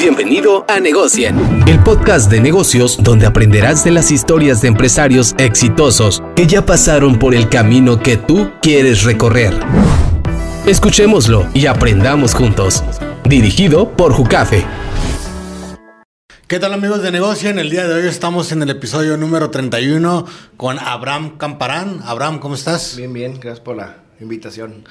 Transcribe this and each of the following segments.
Bienvenido a Negocien, el podcast de negocios donde aprenderás de las historias de empresarios exitosos que ya pasaron por el camino que tú quieres recorrer. Escuchémoslo y aprendamos juntos. Dirigido por Jucafe. ¿Qué tal amigos de Negocien? El día de hoy estamos en el episodio número 31 con Abraham Camparán. Abraham, ¿cómo estás? Bien, bien, gracias por la invitación.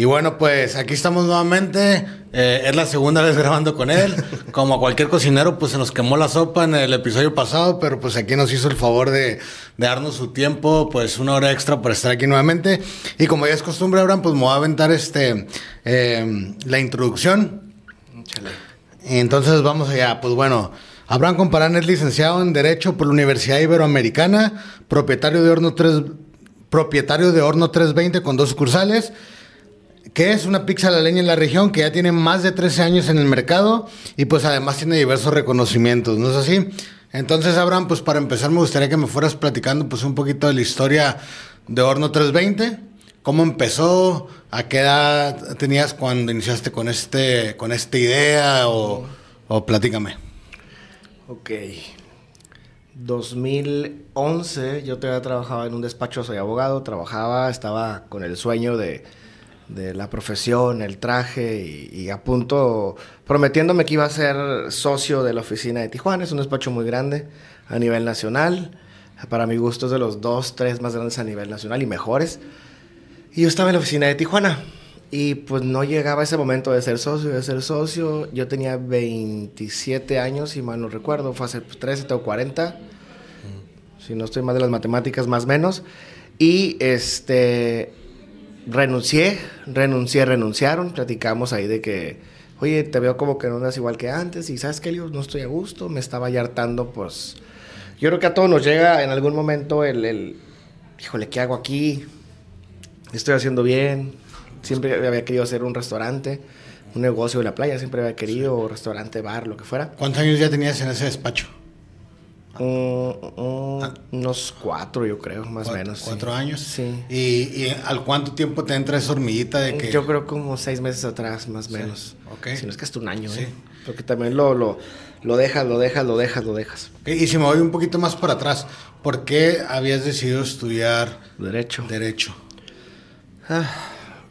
Y bueno, pues aquí estamos nuevamente. Eh, es la segunda vez grabando con él. Como cualquier cocinero, pues se nos quemó la sopa en el episodio pasado, pero pues aquí nos hizo el favor de, darnos su tiempo, pues una hora extra por estar aquí nuevamente. Y como ya es costumbre, Abraham, pues me voy a aventar este, eh, la introducción. Entonces vamos allá. Pues bueno, Abraham Comparán es licenciado en Derecho por la Universidad Iberoamericana, propietario de Horno 3, propietario de Horno 320 con dos sucursales que es una pizza a la leña en la región que ya tiene más de 13 años en el mercado y pues además tiene diversos reconocimientos, ¿no es así? Entonces, Abraham, pues para empezar me gustaría que me fueras platicando pues un poquito de la historia de Horno 320, cómo empezó, a qué edad tenías cuando iniciaste con este con esta idea o, o platícame. Ok. 2011 yo todavía trabajaba en un despacho, soy abogado, trabajaba, estaba con el sueño de de la profesión, el traje y, a punto prometiéndome que iba a ser socio de la oficina de Tijuana. Es un despacho muy grande a nivel nacional. Para mi gusto es de los dos, tres más grandes a nivel nacional y mejores. Y yo estaba en la oficina de Tijuana y pues no llegaba ese momento de ser socio, de ser socio. Yo tenía 27 años, si mal no recuerdo, fue hace 13 o 40. Si no estoy mal de las matemáticas, más o menos. Y este, renuncié, renuncié, renunciaron, platicamos ahí de que, oye, te veo como que no andas igual que antes y sabes que yo no estoy a gusto, me estaba ya hartando, pues yo creo que a todos nos llega en algún momento el, el híjole, ¿qué hago aquí? Estoy haciendo bien, siempre había querido hacer un restaurante, un negocio en la playa, siempre había querido, restaurante, bar, lo que fuera. ¿Cuántos años ya tenías en ese despacho? Unos cuatro, yo creo, más o menos. ¿Cuatro años? Sí. ¿Y, al cuánto tiempo te entra esa hormiguita de que...? Yo creo como seis meses atrás, más o menos. Ok. Si no es que hasta un año, ¿eh? Porque también lo, lo, lo dejas, lo dejas, lo dejas, lo dejas. Y si me voy un poquito más para atrás, ¿por qué habías decidido estudiar... Derecho. Derecho. Ah,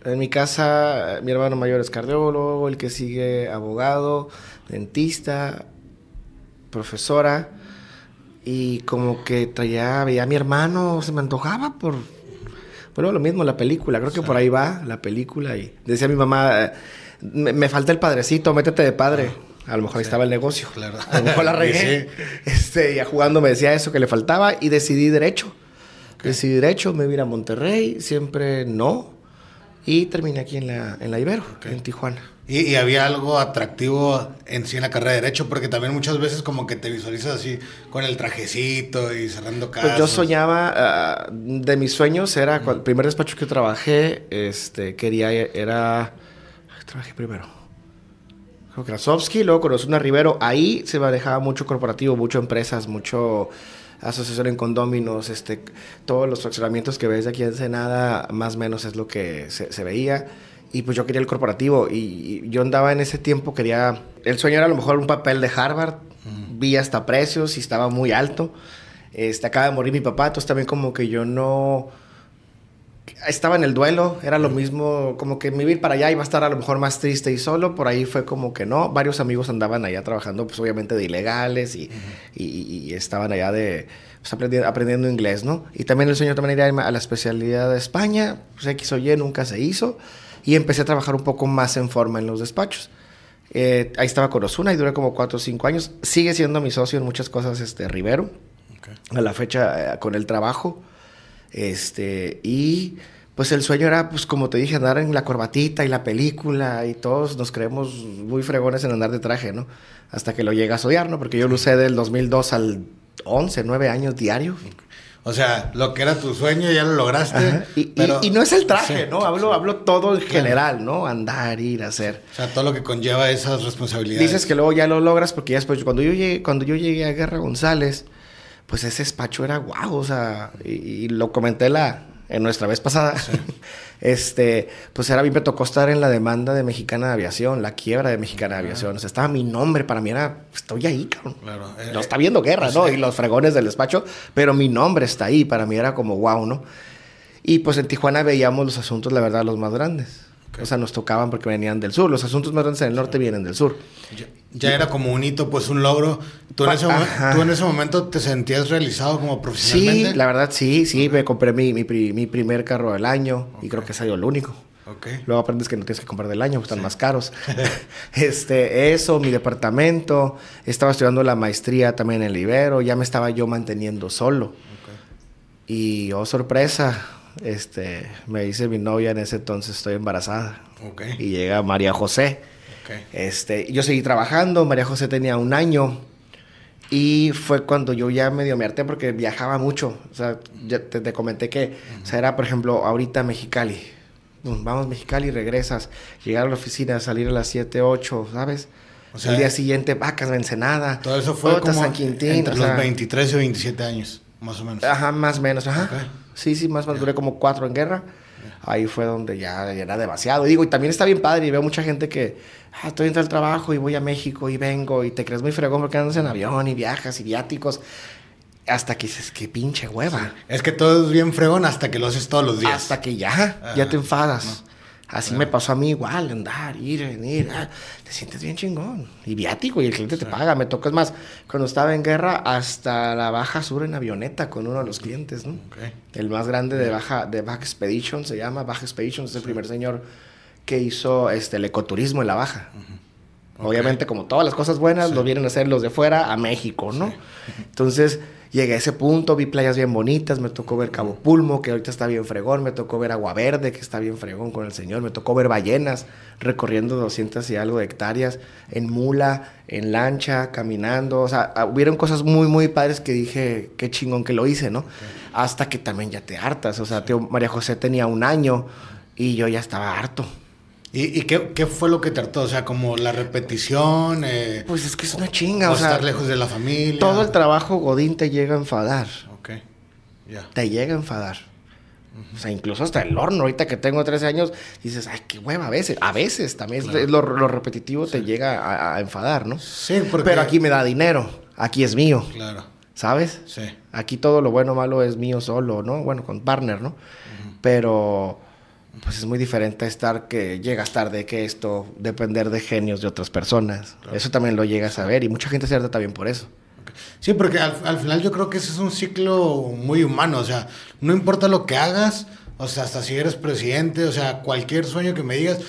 en mi casa, mi hermano mayor es cardiólogo, el que sigue abogado, dentista, profesora y como que traía, veía a mi hermano, se me antojaba por... Bueno, lo mismo, la película, creo que por ahí va la película y decía mi mamá, eh, me, falta el padrecito, métete de padre. A lo mejor ahí estaba el negocio. Claro. A lo mejor la regué. Este, ya jugando me decía eso que le faltaba y decidí derecho. Decidí derecho, me vine a Monterrey, siempre no. Y terminé aquí en la, en la Ibero, en Tijuana. Y, había algo atractivo en sí en la carrera de Derecho, porque también muchas veces como que te visualizas así con el trajecito y cerrando casos. Pues yo soñaba, ah, de mis sueños era, el primer despacho que trabajé, este, quería, era, trabajé primero. Que era luego conocí una Rivero. Ahí se manejaba mucho corporativo, mucho empresas, mucho asociación en condóminos, este, todos los fraccionamientos que ves aquí en Senada, más o menos es lo que se, se veía y pues yo quería el corporativo y, yo andaba en ese tiempo, quería, el sueño era a lo mejor un papel de Harvard, vi hasta precios y estaba muy alto, este, acaba de morir mi papá, entonces también como que yo no, estaba en el duelo, era lo mismo, como que me iba para allá iba a estar a lo mejor más triste y solo, por ahí fue como que no, varios amigos andaban allá trabajando, pues obviamente de ilegales y, y, estaban allá de, pues, aprendiendo, aprendiendo, inglés, ¿no? Y también el sueño también era a la especialidad de España, pues X o Y nunca se hizo y empecé a trabajar un poco más en forma en los despachos. Eh, ahí estaba con Osuna y duré como 4 o 5 años. Sigue siendo mi socio en muchas cosas, este, Rivero. A la fecha, eh, con el trabajo. Este, y pues el sueño era, pues como te dije, andar en la corbatita y la película y todos nos creemos muy fregones en andar de traje, ¿no? Hasta que lo llegas a odiar, ¿no? Porque yo lo usé del 2002 al 11, 9 años diario. O sea, lo que era tu sueño ya lo lograste. Y, y, no es el traje, ¿no? Hablo, hablo todo en general, ¿no? Andar, ir, hacer. O sea, todo lo que conlleva esas responsabilidades. Dices que luego ya lo logras porque ya después, cuando yo llegué, cuando yo llegué a Guerra González, pues ese despacho era guau, o sea, y, lo comenté la, en nuestra vez pasada, este, pues era a mí me tocó estar en la demanda de Mexicana de Aviación, la quiebra de Mexicana de Aviación. O sea, estaba mi nombre, para mí era, estoy ahí, cabrón. Claro. Eh, Lo está viendo guerra, ¿no? Y los fregones del despacho, pero mi nombre está ahí, para mí era como wow, ¿no? Y pues en Tijuana veíamos los asuntos, la verdad, los más grandes. O sea, nos tocaban porque venían del sur. Los asuntos más grandes en el norte vienen del sur. Ya, ya era como un hito, pues un logro. ¿Tú en, ese, mo- ajá. tú en ese momento te sentías realizado como Sí, profesionalmente? la verdad, sí, sí. Me compré mi, mi, pri- mi primer carro del año y creo que ha sido el único. Ok. Luego aprendes que no tienes que comprar del año, están más caros. este, eso, mi departamento. Estaba estudiando la maestría también en el Ibero. Ya me estaba yo manteniendo solo. Y, oh, sorpresa, este, me dice mi novia en ese entonces, estoy embarazada. Ok. Y llega María José. Ok. Este, yo seguí trabajando, María José tenía un año y fue cuando yo ya medio me harté porque viajaba mucho. O sea, ya te, te comenté que, o sea, era por ejemplo ahorita Mexicali. Vamos Mexicali, regresas, llegar a la oficina, salir a las 7, 8, ¿sabes? O sea, el día siguiente, vacas, Ensenada. Todo eso fue como San Quintín. entre o los sea, 23 y 27 años, más o menos. Ajá, más o menos, ajá. Ok. Sí, sí, más o menos. Duré como cuatro en guerra. Ahí fue donde ya, ya era demasiado. Y digo, y también está bien padre. Y veo mucha gente que, ah, estoy entrando al trabajo y voy a México y vengo y te crees muy fregón porque andas en avión y viajas y viáticos. Hasta que dices, qué pinche hueva. Es que todo es bien fregón hasta que lo haces todos los días. Hasta que ya, Ajá. ya te enfadas. Así me pasó a mí igual, andar, ir, venir. ah, te sientes bien chingón. Y viático, y el cliente te paga. Me tocó, es más, cuando estaba en guerra, hasta la Baja Sur en avioneta con uno de los clientes, ¿no? El más grande de Baja, de Baja Expedition se llama Baja Expedition, es el primer señor que hizo este, el ecoturismo en la Baja. Obviamente, como todas las cosas buenas, lo vienen a hacer los de fuera a México, ¿no? Entonces, llegué a ese punto, vi playas bien bonitas, me tocó ver Cabo Pulmo, que ahorita está bien fregón, me tocó ver Agua Verde, que está bien fregón con el señor, me tocó ver ballenas recorriendo 200 y algo de hectáreas, en mula, en lancha, caminando, o sea, ah, hubieron cosas muy, muy padres que dije, qué chingón que lo hice, ¿no? Hasta que también ya te hartas, o sea, tío, María José tenía un año y yo ya estaba harto. ¿Y, y qué, qué fue lo que trató? O sea, como la repetición, eh, Pues es que es una chinga, o o sea, estar lejos de la familia. todo el trabajo Godín te llega a enfadar. Ok, ya. te llega a enfadar. O sea, incluso hasta el horno, ahorita que tengo 13 años, dices, ay, qué hueva, a veces, a veces también Claro. lo, lo repetitivo te llega a, a enfadar, ¿no? Sí, porque... Pero aquí me da dinero, aquí es mío, Claro, ¿sabes? sí. Aquí todo lo bueno o malo es mío solo, ¿no? Bueno, con partner, ¿no? Pero, pues es muy diferente estar que llegas tarde que esto, depender de genios de otras personas. Eso también lo llegas a ver y mucha gente se harta también por eso. Sí, porque al, al final yo creo que ese es un ciclo muy humano, o sea, no importa lo que hagas, o sea, hasta si eres presidente, o sea, cualquier sueño que me digas,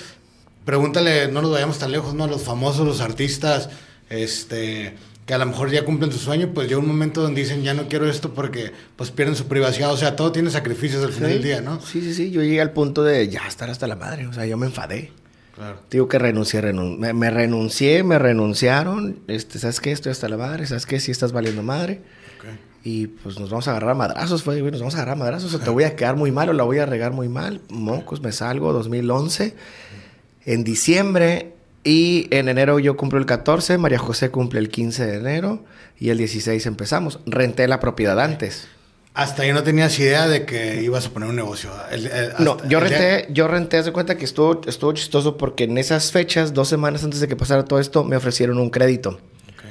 pregúntale, no nos vayamos tan lejos, ¿no? Los famosos, los artistas, este, que a lo mejor ya cumplen su sueño, pues llega un momento donde dicen, ya no quiero esto porque pues pierden su privacidad, o sea, todo tiene sacrificios al final del día, ¿no? Sí, sí, sí. Yo llegué al punto de ya estar hasta la madre. O sea, yo me enfadé. Claro. Digo que renuncié, renun- me, me renuncié, me renunciaron. Este, ¿Sabes qué? Estoy hasta la madre. ¿Sabes qué? Sí estás valiendo madre. Y pues nos vamos a agarrar a madrazos, fue, nos vamos a agarrar a madrazos. O te voy a quedar muy mal o la voy a regar muy mal. Mocos, me salgo 2011. En diciembre y en enero yo cumplo el 14, María José cumple el 15 de enero y el 16 empezamos. Renté la propiedad antes. Hasta ahí no tenías idea de que ibas a poner un negocio. El- el- No, yo renté, yo renté, haz de cuenta que estuvo, estuvo chistoso porque en esas fechas, dos semanas antes de que pasara todo esto, me ofrecieron un crédito. Ok.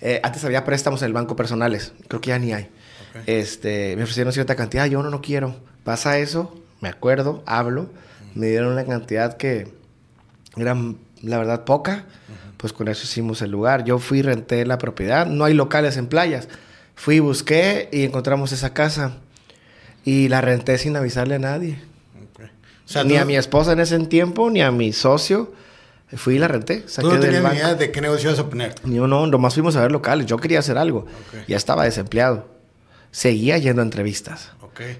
Eh, antes había préstamos en el banco personales, creo que ya ni hay. Este, me ofrecieron cierta cantidad, yo no, no quiero. Pasa eso, me acuerdo, hablo, me dieron una cantidad que era, la verdad, poca. Pues con eso hicimos el lugar. Yo fui, renté la propiedad, no hay locales en playas. Fui, busqué y encontramos esa casa. Y la renté sin avisarle a nadie. Ok. O sea, ni tú- a mi esposa en ese tiempo, ni a mi socio. Fui y la renté. Tú no tenías ni idea de qué negocio ibas a poner. Yo no, nomás fuimos a ver locales. Yo quería hacer algo. Ya estaba desempleado. Seguía yendo a entrevistas.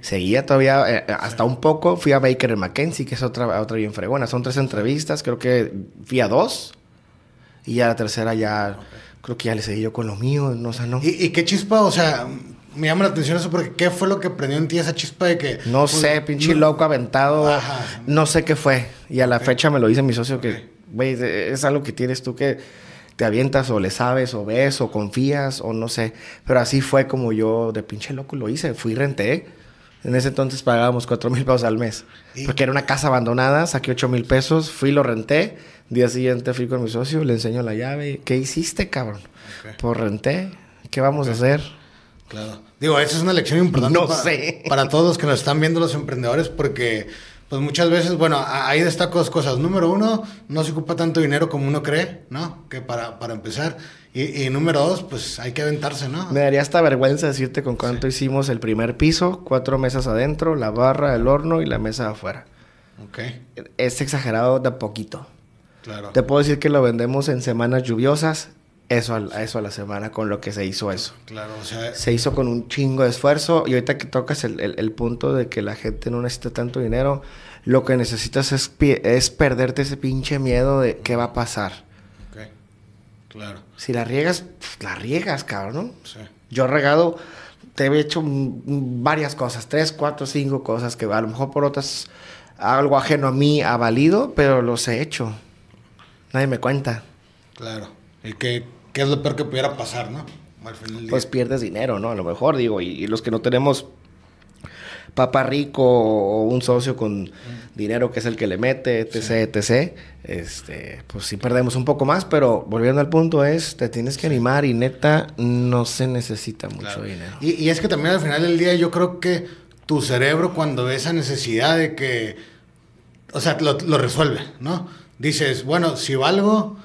Seguía todavía, eh, hasta un poco, fui a Baker McKenzie, que es otra, otra bien fregona. Son tres entrevistas, creo que fui a dos. Y ya la tercera ya, creo que ya le seguí yo con lo mío, no sé, no. ¿Y, y qué chispa? O sea, me llama la atención eso porque ¿qué fue lo que prendió en ti esa chispa de que... No pues, sé, pinche no- loco aventado. Ajá. No sé qué fue. Y a la fecha me lo dice mi socio que, güey, es algo que tienes tú que te avientas o le sabes o ves o confías o no sé. Pero así fue como yo de pinche loco lo hice. Fui renté. En ese entonces pagábamos cuatro mil pesos al mes. Porque era una casa abandonada, saqué ocho mil pesos, fui, lo renté. Día siguiente fui con mi socio, le enseño la llave. ¿Qué hiciste, cabrón? Pues renté. ¿Qué vamos a hacer? Claro. Digo, esa es una lección importante No para, sé. para todos los que nos están viendo los emprendedores porque pues muchas veces, bueno, ahí destaco dos cosas. Número uno, no se ocupa tanto dinero como uno cree, ¿no? Que para, para empezar. Y, y número dos, pues hay que aventarse, ¿no? Me daría hasta vergüenza decirte con cuánto hicimos el primer piso, cuatro mesas adentro, la barra, el horno y la mesa afuera. Ok, Es exagerado de poquito. claro. Te puedo decir que lo vendemos en semanas lluviosas, eso a, eso a la semana con lo que se hizo eso. Claro, o sea, Se hizo con un chingo de esfuerzo y ahorita que tocas el, el- el punto de que la gente no necesita tanto dinero, lo que necesitas es, es perderte ese pinche miedo de qué va a pasar. ok, claro, Si la riegas, pues, la riegas, cabrón, ¿no? sí. Yo regado, te he hecho varias cosas, tres, cuatro, cinco cosas que a lo mejor por otras algo ajeno a mí ha valido, pero los he hecho. Nadie me cuenta. Claro. ¿Y qué, qué es lo peor que pudiera pasar, no? Al final del día. Pues pierdes dinero, ¿no? A lo mejor, digo, y, y los que no tenemos papá rico o un socio con dinero que es el que le mete, etc., etc., este, pues sí perdemos un poco más, pero volviendo al punto es, te tienes que animar y neta, no se necesita mucho Claro. dinero. Y, y es que también al final del día yo creo que tu cerebro cuando ve esa necesidad de que, o sea, lo, lo resuelve, ¿no? Dices, bueno, si valgo,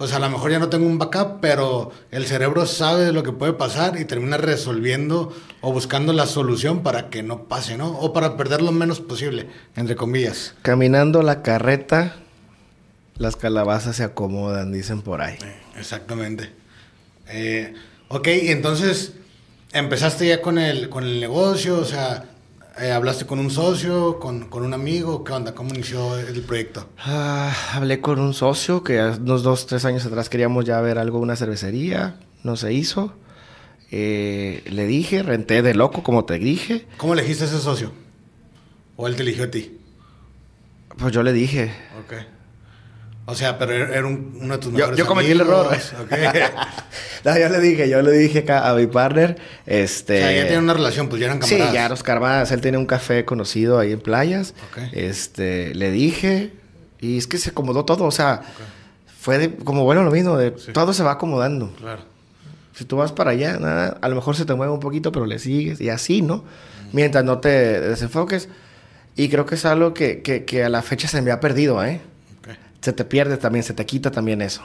pues a lo mejor ya no tengo un backup, pero el cerebro sabe lo que puede pasar y termina resolviendo o buscando la solución para que no pase, ¿no? O para perder lo menos posible, entre comillas. Caminando la carreta, las calabazas se acomodan, dicen por ahí. Exactamente. Eh, ok, y entonces empezaste ya con el, con el negocio, o sea, eh, hablaste con un socio, con, con un amigo, ¿qué onda? ¿Cómo inició el proyecto? Ah, hablé con un socio que unos dos, tres años atrás queríamos ya ver algo, una cervecería, no se hizo. Eh, le dije, renté de loco, como te dije. ¿Cómo elegiste a ese socio? ¿O él te eligió a ti? Pues yo le dije, Ok. O sea, pero era era un- uno de tus Yo- mejores yo cometí el error. amigos, ok. no, yo le dije, yo le dije acá a mi partner, este... o sea, ya tienen una relación, pues ya eran Sí, camaradas. ya los carvadas. Él tenía un café conocido ahí en playas. Ok. Este, le dije, y es que se acomodó todo, o sea, fue de- como bueno lo mismo, de Sí. todo se va acomodando. Claro. Si tú vas para allá, nada, a lo mejor se te mueve un poquito, pero le sigues, y así, ¿no? Mientras no te desenfoques. Y creo que es algo que, que, que a la fecha se me ha perdido, ¿eh? Se te pierde también, se te quita también eso.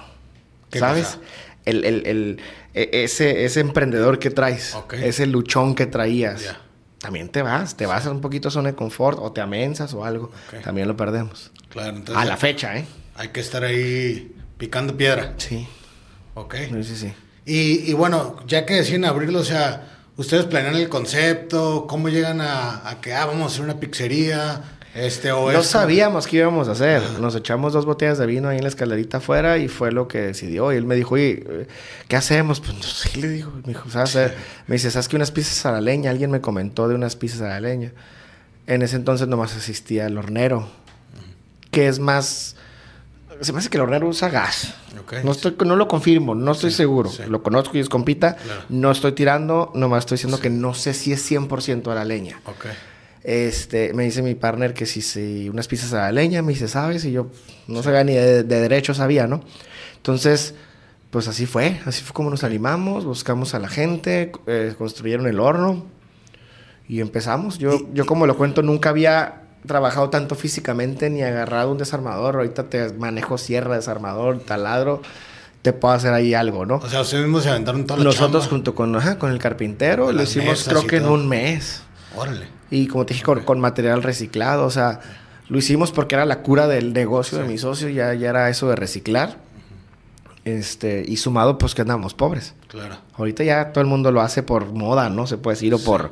¿Qué ¿Sabes? cosa? El, el- el- e- ese, ese emprendedor que traes, ese luchón que traías, también te vas, te vas a un poquito a zona de confort o te amensas o algo. También lo perdemos. Claro, entonces a la fecha, ¿eh? hay que estar ahí picando piedra. Sí, Ok. sí, sí. sí. Y, y bueno, ya que deciden abrirlo, o sea, ustedes planean el concepto, cómo llegan a, a que, ah, vamos a hacer una pizzería, este o No sabíamos qué íbamos a hacer. Nos echamos dos botellas de vino ahí en la escalerita afuera y fue lo que decidió. Y él me dijo, oye, eh, ¿qué hacemos? Pues no sé, le digo. Me dijo, ¿sabes? hacer?". Me dice, ¿sabes que unas pizzas a la leña? Alguien me comentó de unas pizzas a la leña. En ese entonces nomás asistía el hornero, que es más... Se me hace que el hornero usa gas. Ok. No, estoy, no lo confirmo, no estoy seguro. sí. Lo conozco y es compita. Claro. No estoy tirando, nomás estoy diciendo que no sé si es 100% a la leña. Ok. Este, me dice mi partner que si, si unas pizzas a la leña, me dice, ¿sabes? Y yo no sabía ni de, de derecho, sabía, ¿no? Entonces, pues así fue, así fue como nos animamos, buscamos a la gente, eh, construyeron el horno y empezamos. Yo, yo como lo cuento, nunca había trabajado tanto físicamente ni agarrado un desarmador. Ahorita te manejo sierra, desarmador, taladro, te puedo hacer ahí algo, ¿no? O sea, ustedes mismos se aventaron toda la Nosotros chamba. junto con, ajá, con el carpintero, lo hicimos creo que en un mes. Órale. Y como te dije, con, con material reciclado, o sea, lo hicimos porque era la cura del negocio de mi socio, ya, ya era eso de reciclar. Este, y sumado, pues que andamos pobres. Claro. Ahorita ya todo el mundo lo hace por moda, ¿no? Se puede decir, o por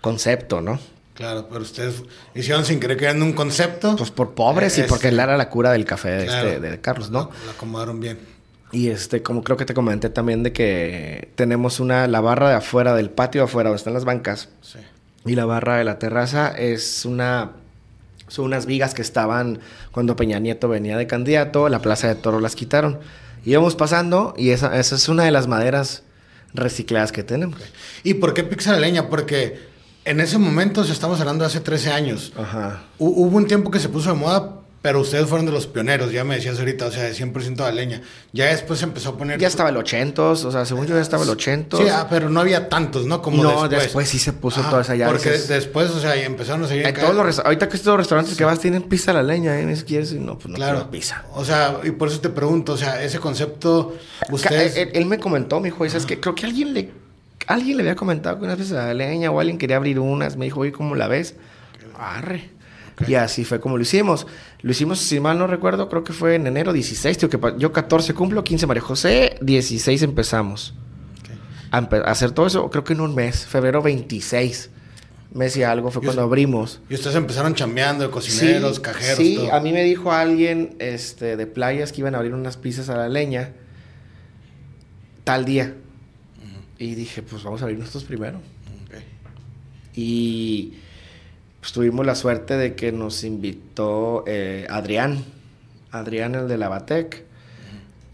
concepto, ¿no? Claro, pero ustedes hicieron sin querer creando un concepto. Pues por pobres y Es- porque él era la cura del café de, Claro. este, de Carlos, ¿no? Lo, lo acomodaron bien. Y este, como creo que te comenté también de que tenemos una, la barra de afuera, del patio de afuera, donde están las bancas, Sí. Y la barra de la terraza es una. Son unas vigas que estaban cuando Peña Nieto venía de candidato. La plaza de toro las quitaron. Íbamos pasando y esa, esa es una de las maderas recicladas que tenemos. ¿Y por qué pizza de leña? Porque En ese momento, sea, estamos hablando de hace 13 años. Ajá. Hubo un tiempo que se puso de moda, pero ustedes fueron de los pioneros, ya me decías ahorita, o sea, de 100% de leña. Ya después se empezó a poner... Ya estaba el 800, o sea, según yo ya estaba el 800. Sí, ah, pero no había tantos, ¿no? Como No, después. después sí se puso Ajá, toda esa ya, Porque después, o sea, y empezaron a seguir... En todos los ahorita que estos restaurantes que vas tienen pizza a la leña, ¿eh? Ni siquiera no, pues no Claro. pizza. O sea, y por eso te pregunto, o sea, ese concepto, ustedes... Él, él me comentó, me dijo, ¿sabes que Creo que alguien le, alguien le había comentado que unas veces a la leña o alguien quería abrir unas. Me dijo, oye, ¿cómo la ves? Arre. Y así fue como lo hicimos. Lo hicimos, si mal no recuerdo, creo que fue en enero 16. Tío, que yo 14 cumplo, 15 María José, 16 empezamos. A, empe- a hacer todo eso, creo que en un mes, febrero 26. Mes y algo fue Y cuando abrimos. Y ustedes empezaron chambeando de cocineros, cajeros, Sí, todo. a mí me dijo alguien este, de playas que iban a abrir unas pizzas a la leña tal día. Y dije, pues vamos a abrir nosotros primero. Ok. Y pues, tuvimos la suerte de que nos invitó eh, Adrián. Adrián, el de la Batec.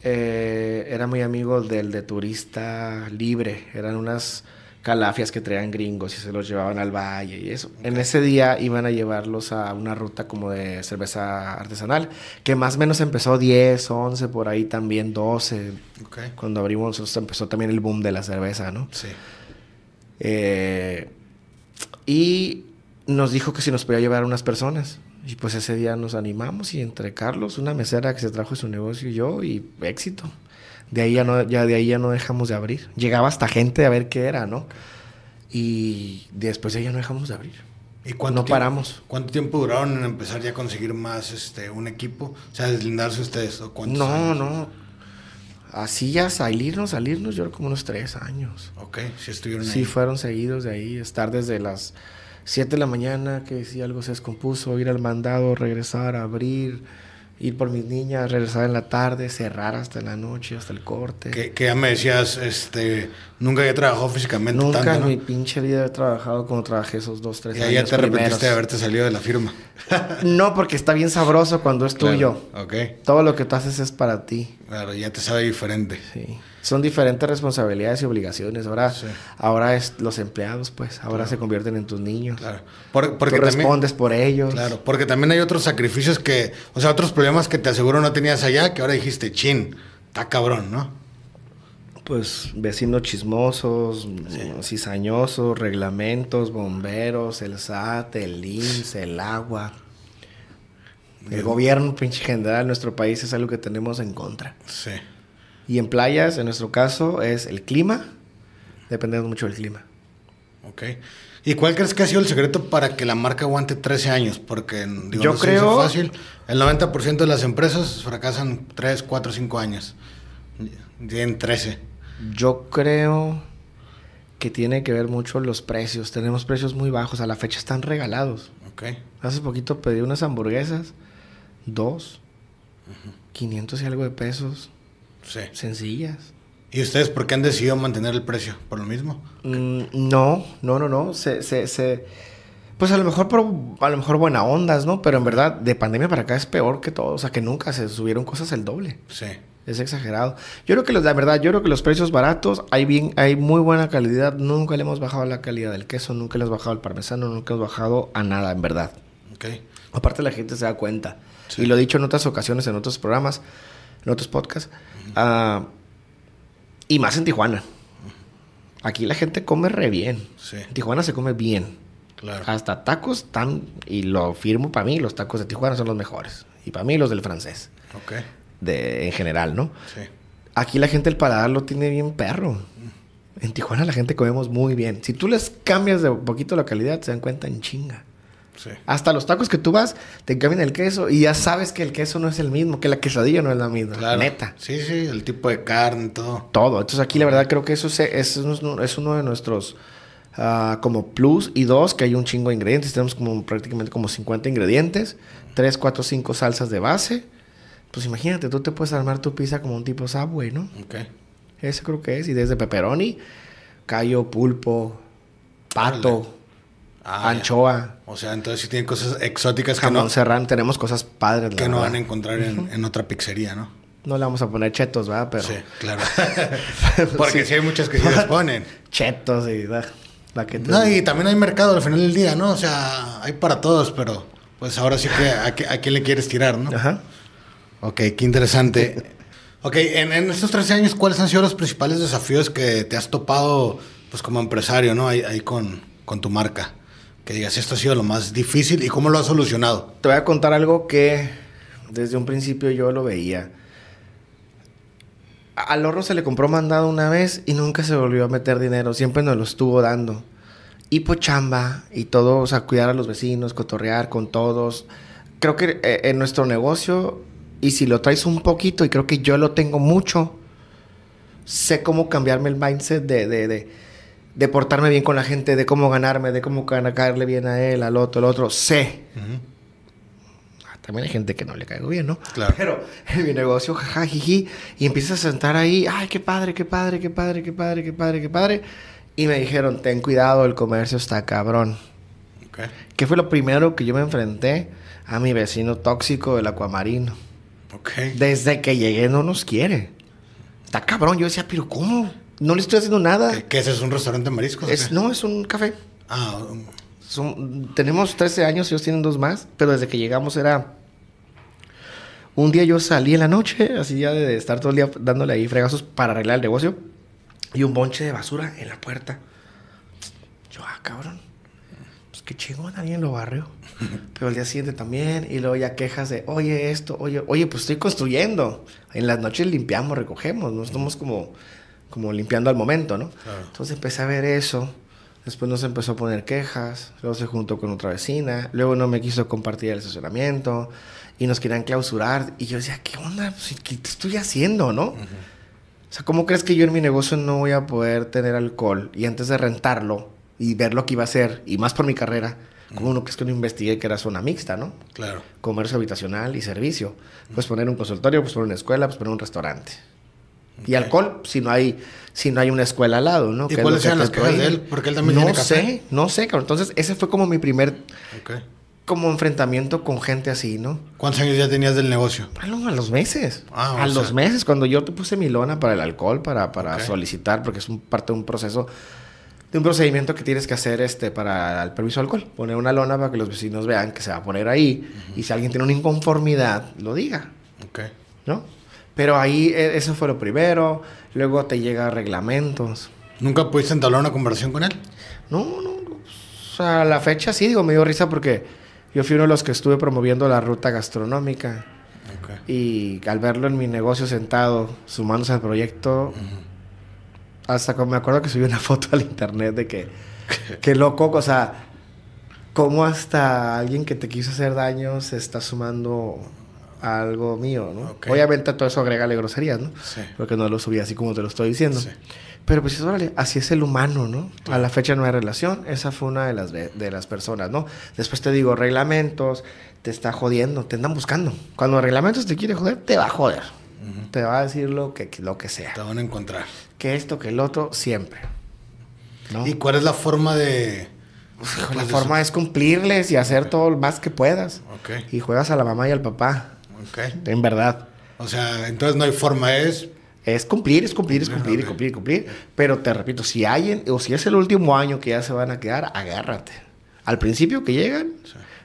Eh, era muy amigo del de Turista Libre. Eran unas calafias que traían gringos y se los llevaban al valle y eso. En ese día iban a llevarlos a una ruta como de cerveza artesanal, que más o menos empezó 10, 11, por ahí también 12. Ok. Cuando abrimos nosotros empezó también el boom de la cerveza, ¿no? Sí. Eh, y nos dijo que si nos podía llevar unas personas. Y pues ese día nos animamos y entre Carlos, una mesera que se trajo de su negocio y yo, y éxito. De ahí ya no, ya de ahí ya no dejamos de abrir. Llegaba hasta gente a ver qué era, ¿no? Y después de ahí ya no dejamos de abrir. ¿Y cuánto No tiempo- paramos. ¿Cuánto tiempo duraron en empezar ya a conseguir más este un equipo? O sea, deslindarse ustedes. ¿o cuántos No, años? no. Así ya salirnos, salirnos, yo creo como unos tres años. Ok, sí estuvieron Sí, ahí. fueron seguidos de ahí, estar desde las 7 de la mañana, que si algo se descompuso, ir al mandado, regresar, abrir, ir por mis niñas, regresar en la tarde, cerrar hasta la noche, hasta el corte. Que, que ya me decías, este, nunca había trabajado físicamente Nunca tanto, en ¿no? mi pinche vida he trabajado como trabajé esos dos, tres Y años ahí ya te arrepentiste primeros. de haberte salido de la firma. No, porque está bien sabroso cuando es tuyo. Ok, Todo lo que tú haces es para ti. Claro, ya te sabe diferente. Sí. Son diferentes responsabilidades y obligaciones. Ahora, Sí. ahora es los empleados, pues, ahora se convierten en tus niños. Claro. Por- porque Tú también, respondes por ellos. Claro, porque también hay otros sacrificios que, o sea, otros problemas que te aseguro no tenías allá, que ahora dijiste, chin, está cabrón, ¿no? Pues vecinos chismosos, cizañosos, reglamentos, bomberos, el SAT, el IMSS, el agua. El gobierno, pinche general, nuestro país es algo que tenemos en contra. Sí. Y en playas, en nuestro caso, es el clima. Dependemos mucho del clima. Ok. ¿Y cuál crees que ha sido el secreto para que la marca aguante 13 años? Porque, digo, Yo no creo- fácil. El 90% de las empresas fracasan 3, 4, 5 años. Tienen 13. Yo creo que tiene que ver mucho los precios. Tenemos precios muy bajos. A la fecha están regalados. Ok. Hace poquito pedí unas hamburguesas. Dos. 500 y algo de pesos. Sí. Sencillas. ¿Y ustedes por qué han decidido mantener el precio? ¿Por lo mismo? Mm, no, no, no, no. Se, se, se- Pues a lo mejor por, a lo mejor buena ondas, ¿no? Pero en verdad, de pandemia para acá es peor que todo. O sea, que nunca se subieron cosas el doble. Sí. Es exagerado. Yo creo que los, la verdad, yo creo que los precios baratos, hay bien, hay muy buena calidad. Nunca le hemos bajado la calidad del queso, nunca le hemos bajado el parmesano, nunca hemos bajado a nada, en verdad. Ok. Aparte la gente se da cuenta. Sí. Y lo he dicho en otras ocasiones, en otros programas, en otros podcasts. ah, y más en Tijuana. Aquí la gente come re bien. Sí. En Tijuana se come bien. Claro. Hasta tacos tan, y lo firmo para mí, los tacos de Tijuana son los mejores. Y para mí los del francés, Ok. de, en general, ¿no? Sí. Aquí la gente el paladar lo tiene bien perro. En Tijuana la gente comemos muy bien. Si tú les cambias de poquito la calidad, se dan cuenta en chinga. Sí. Hasta los tacos que tú vas, te cambian el queso y ya sabes que el queso no es el mismo, que la quesadilla no es la misma. Claro. Neta. Sí, sí, el tipo de carne, todo. Todo. Entonces aquí la verdad creo que eso es, uno- es uno de nuestros ah, como plus. Y dos, que hay un chingo de ingredientes. Tenemos como prácticamente como 50 ingredientes. Tres, cuatro, cinco salsas de base. Pues imagínate, tú te puedes armar tu pizza como un tipo Subway, ¿no? Ok. Ese creo que es. Y desde pepperoni, callo, pulpo, pato, Ah, ya. anchoa, O sea, entonces sí tienen cosas exóticas que no, serrano. Tenemos cosas padres. la que no verdad. van a encontrar en, en otra pizzería, ¿no? No le vamos a poner chetos, ¿verdad? Pero Sí, claro. Porque sí. hay muchas que sí les ponen. chetos y... ah. La que te- No, y también hay mercado al final del día, ¿no? O sea, hay para todos, pero pues ahora sí que a, qué- a quién le quieres tirar, ¿no? Ajá. Ok, qué interesante. Ok, en, en estos 13 años, ¿cuáles han sido los principales desafíos que te has topado pues como empresario, ¿no? Ahí, ahí con, con tu marca. Que digas, esto ha sido lo más difícil y cómo lo has solucionado. Te voy a contar algo que desde un principio yo lo veía. Al horno se le compró mandado una vez y nunca se volvió a meter dinero. Siempre nos lo estuvo dando. Y pues chamba y todo, o sea, cuidar a los vecinos, cotorrear con todos. Creo que eh, en nuestro negocio, y si lo traes un poquito, y creo que yo lo tengo mucho, sé cómo cambiarme el mindset de, de, de, de portarme bien con la gente, de cómo ganarme, de cómo ca- caerle bien a él, al otro, al otro. Sé. Ah, También hay gente que no le caigo bien, ¿no? Claro. Pero en mi negocio, jaja, jiji, y empiezas a sentar ahí, ay, qué padre, qué padre, qué padre, qué padre, qué padre, qué padre. Y me dijeron, ten cuidado, el comercio está cabrón. Ok. ¿Qué fue lo primero que yo me enfrenté? A mi vecino tóxico del acuamarino. Ok. Desde que llegué no nos quiere. Está cabrón. Yo decía, pero ¿cómo? No le estoy haciendo nada. ¿Qué, es? ¿Es un restaurante de mariscos? Es, no, es un café. Ah, um, Son- tenemos 13 años, ellos tienen dos más, pero desde que llegamos era... Un día yo salí en la noche, así ya de estar todo el día dándole ahí fregazos para arreglar el negocio, y un bonche de basura en la puerta. Yo, ah, cabrón, pues qué chingón, alguien lo barrió. Pero al día siguiente también, y luego ya quejas de, oye, esto, oye, oye, pues estoy construyendo. En las noches limpiamos, recogemos, no estamos como, como limpiando al momento, ¿no? Claro. Entonces empecé a ver eso. Después nos empezó a poner quejas, luego se juntó con otra vecina, luego no me quiso compartir el estacionamiento y nos querían clausurar. Y yo decía, ¿qué onda? Pues, ¿Qué te estoy haciendo, no? O sea, ¿cómo crees que yo en mi negocio no voy a poder tener alcohol? Y antes de rentarlo y ver lo que iba a hacer, y más por mi carrera, como uno que es que no investigué que era zona mixta, ¿no? claro. Comercio habitacional y servicio. Pues poner un consultorio, pues poner una escuela, pues poner un restaurante. Y alcohol, si no hay, si no hay una escuela al lado, ¿no? ¿Y cuáles eran las quejas de él? Porque él también no tiene café. sé, no sé, cabrón. Entonces, ese fue como mi primer como enfrentamiento con gente así, ¿no? ¿Cuántos años ya tenías del negocio? A lo- a los meses. Ah, a los sea. meses, cuando yo te puse mi lona para el alcohol, para, para solicitar, porque es un, parte de un proceso, de un procedimiento que tienes que hacer este, para el permiso de alcohol. Poner una lona para que los vecinos vean que se va a poner ahí. Y si alguien tiene una inconformidad, lo diga, Ok. ¿no? Pero ahí eh, eso fue lo primero. Luego te llega reglamentos. ¿Nunca pudiste entablar una conversación con él? No, no. O sea, a la fecha sí, digo, me dio risa porque yo fui uno de los que estuve promoviendo la ruta gastronómica. Y al verlo en mi negocio sentado, sumándose al proyecto, hasta como me acuerdo que subí una foto al internet de que, qué loco, o sea, cómo hasta alguien que te quiso hacer daño se está sumando algo mío, ¿no? Obviamente todo eso agrégale groserías, ¿no? Sí. Porque no lo subí así como te lo estoy diciendo. Sí. Pero pues órale, así es el humano, ¿no? A la fecha no hay relación, esa fue una de las, de las personas, ¿no? Después te digo, reglamentos, te está jodiendo, te andan buscando. Cuando el reglamentos te quiere joder, te va a joder. Te va a decir lo que, lo que sea. Te van a encontrar. Que esto, que el otro, siempre. ¿no? ¿Y cuál es la forma de...? La pues, de forma es cumplirles y hacer todo lo más que puedas. Y juegas a la mamá y al papá, Ok. en verdad. O sea, entonces no hay forma, es... Es cumplir, es cumplir, es cumplir, y cumplir, y cumplir. Pero te repito, si hay, o si es el último año que ya se van a quedar, agárrate. Al principio que llegan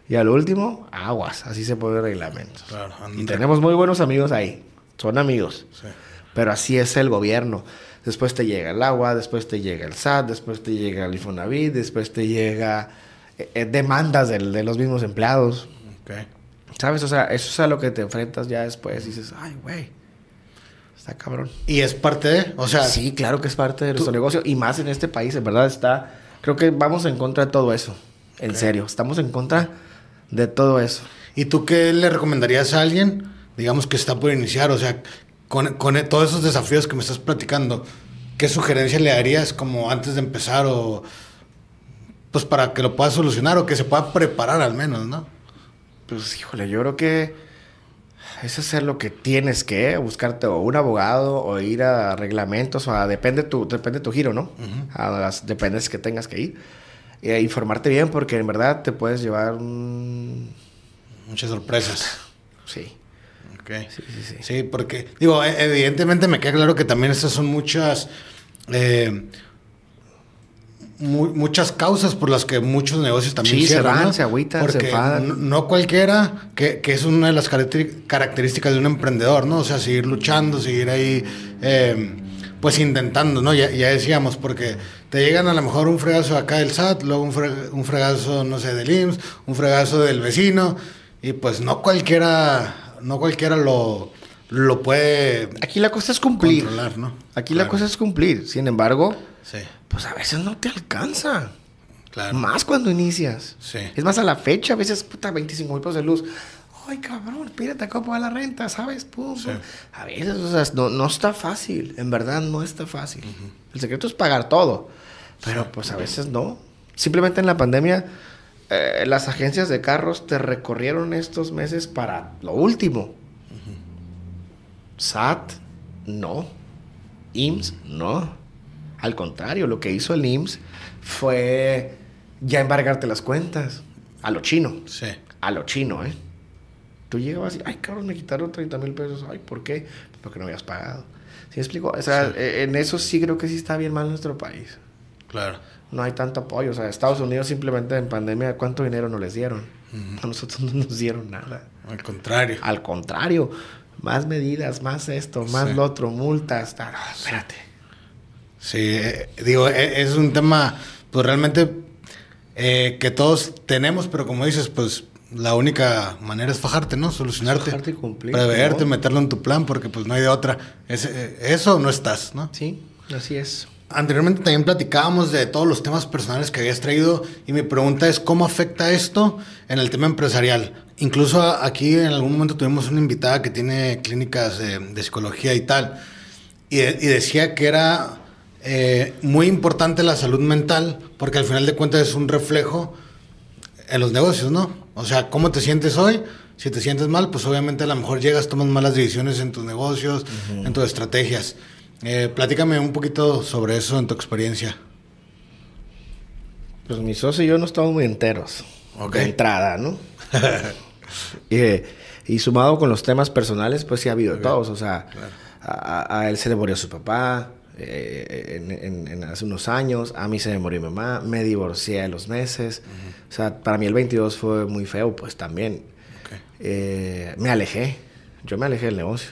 y al último, aguas. Así se reglamentos. Claro, Y tenemos muy buenos amigos ahí. Son amigos. Sí. Pero así es el gobierno. Después te llega el agua, después te llega el SAT, después te llega el Infonavit, después te llega eh, eh, demandas del- de los mismos empleados. ¿Sabes? O sea, eso es a lo que te enfrentas ya después. Y dices, ay, güey, está cabrón. Y es parte de... O sea, Sí, claro que es parte de nuestro negocio y más en este país, en verdad está. Creo que vamos en contra de todo eso. En serio, estamos en contra de todo eso. ¿Y tú qué le recomendarías a alguien, digamos, que está por iniciar? O sea, con, con todos esos desafíos que me estás platicando, ¿qué sugerencia le darías como antes de empezar o pues para que lo pueda solucionar o que se pueda preparar al menos, ¿no? Pues, híjole, yo creo que es hacer lo que tienes que, buscarte o un abogado o ir a reglamentos, o a, depende tu, depende tu giro, ¿no? A las dependencias que tengas que ir. E informarte bien porque en verdad te puedes llevar un... Muchas sorpresas. Sí, Ok. sí, sí, sí. Sí, porque, digo, e- evidentemente me queda claro que también estas son muchas, eh, muchas causas por las que muchos negocios también sí, se van, se agüitan, se enfadan. No, cualquiera, que, que, es una de las características de un emprendedor, ¿no? O sea, seguir luchando, seguir ahí, em, pues intentando, ¿no? Ya, ya, decíamos, porque te llegan a lo mejor un fregazo acá del SAT, luego un, un fregazo, no sé, del IMSS, un fregazo del vecino, y pues no cualquiera, no cualquiera lo, lo puede... Aquí la cosa es cumplir. ¿no? Aquí la cosa es cumplir, sin embargo... Sí pues a veces no te alcanza. Claro. Más cuando inicias. Sí. Es más, a la fecha, a veces, puta, 25 mil pesos de luz. Ay, cabrón, espérate, acabo pagar la renta, ¿sabes? Pum, A veces, o sea, no, no, está fácil. En verdad, no está fácil. El secreto es pagar todo. Pero, pues, a veces no. Simplemente en la pandemia, eh, las agencias de carros te recorrieron estos meses para lo último. SAT, no. IMSS, no. Al contrario, lo que hizo el IMSS fue ya embargarte las cuentas. A lo chino. Sí. A lo chino, ¿eh? Tú llegabas y, ay, cabrón, me quitaron 30 mil pesos. Ay, ¿por qué? Porque no habías pagado. ¿Sí me explico? O sea, e, en eso sí creo que sí está bien mal nuestro país. Claro. No hay tanto apoyo. O sea, Estados Unidos simplemente en pandemia, ¿cuánto dinero no les dieron? A nosotros no nos dieron nada. Al contrario. Al contrario. Más medidas, más esto, más lo otro, multas. No, espérate. Sí, eh, digo, e, es un tema, pues realmente eh, que todos tenemos, pero como dices, pues la única manera es fajarte, ¿no? Solucionarte. Fajarte y cumplir. Preveerte, meterlo en tu plan, porque pues no hay de otra. Es, eh, eso no estás, ¿no? Sí, así es. Anteriormente también platicábamos de todos los temas personales que habías traído y mi pregunta es cómo afecta esto en el tema empresarial. Incluso aquí en algún momento tuvimos una invitada que tiene clínicas de, psicología y tal y, y decía que era eh, muy importante la salud mental, porque al final de cuentas es un reflejo en los negocios, ¿no? O sea, ¿cómo te sientes hoy? Si te sientes mal, pues obviamente a lo mejor llegas, tomas malas decisiones en tus negocios, en tus estrategias. Eh, platícame un poquito sobre eso en tu experiencia. Pues mi socio y yo no estamos muy enteros. De entrada, ¿no? y, sumado con los temas personales, pues sí ha habido todos. O sea, a, a, él se le murió su papá, eh, en, hace unos años, a mí se me murió mi mamá, me divorcié a los meses, o sea, para mí el 22 fue muy feo, pues también. Eh, me alejé, yo me alejé del negocio.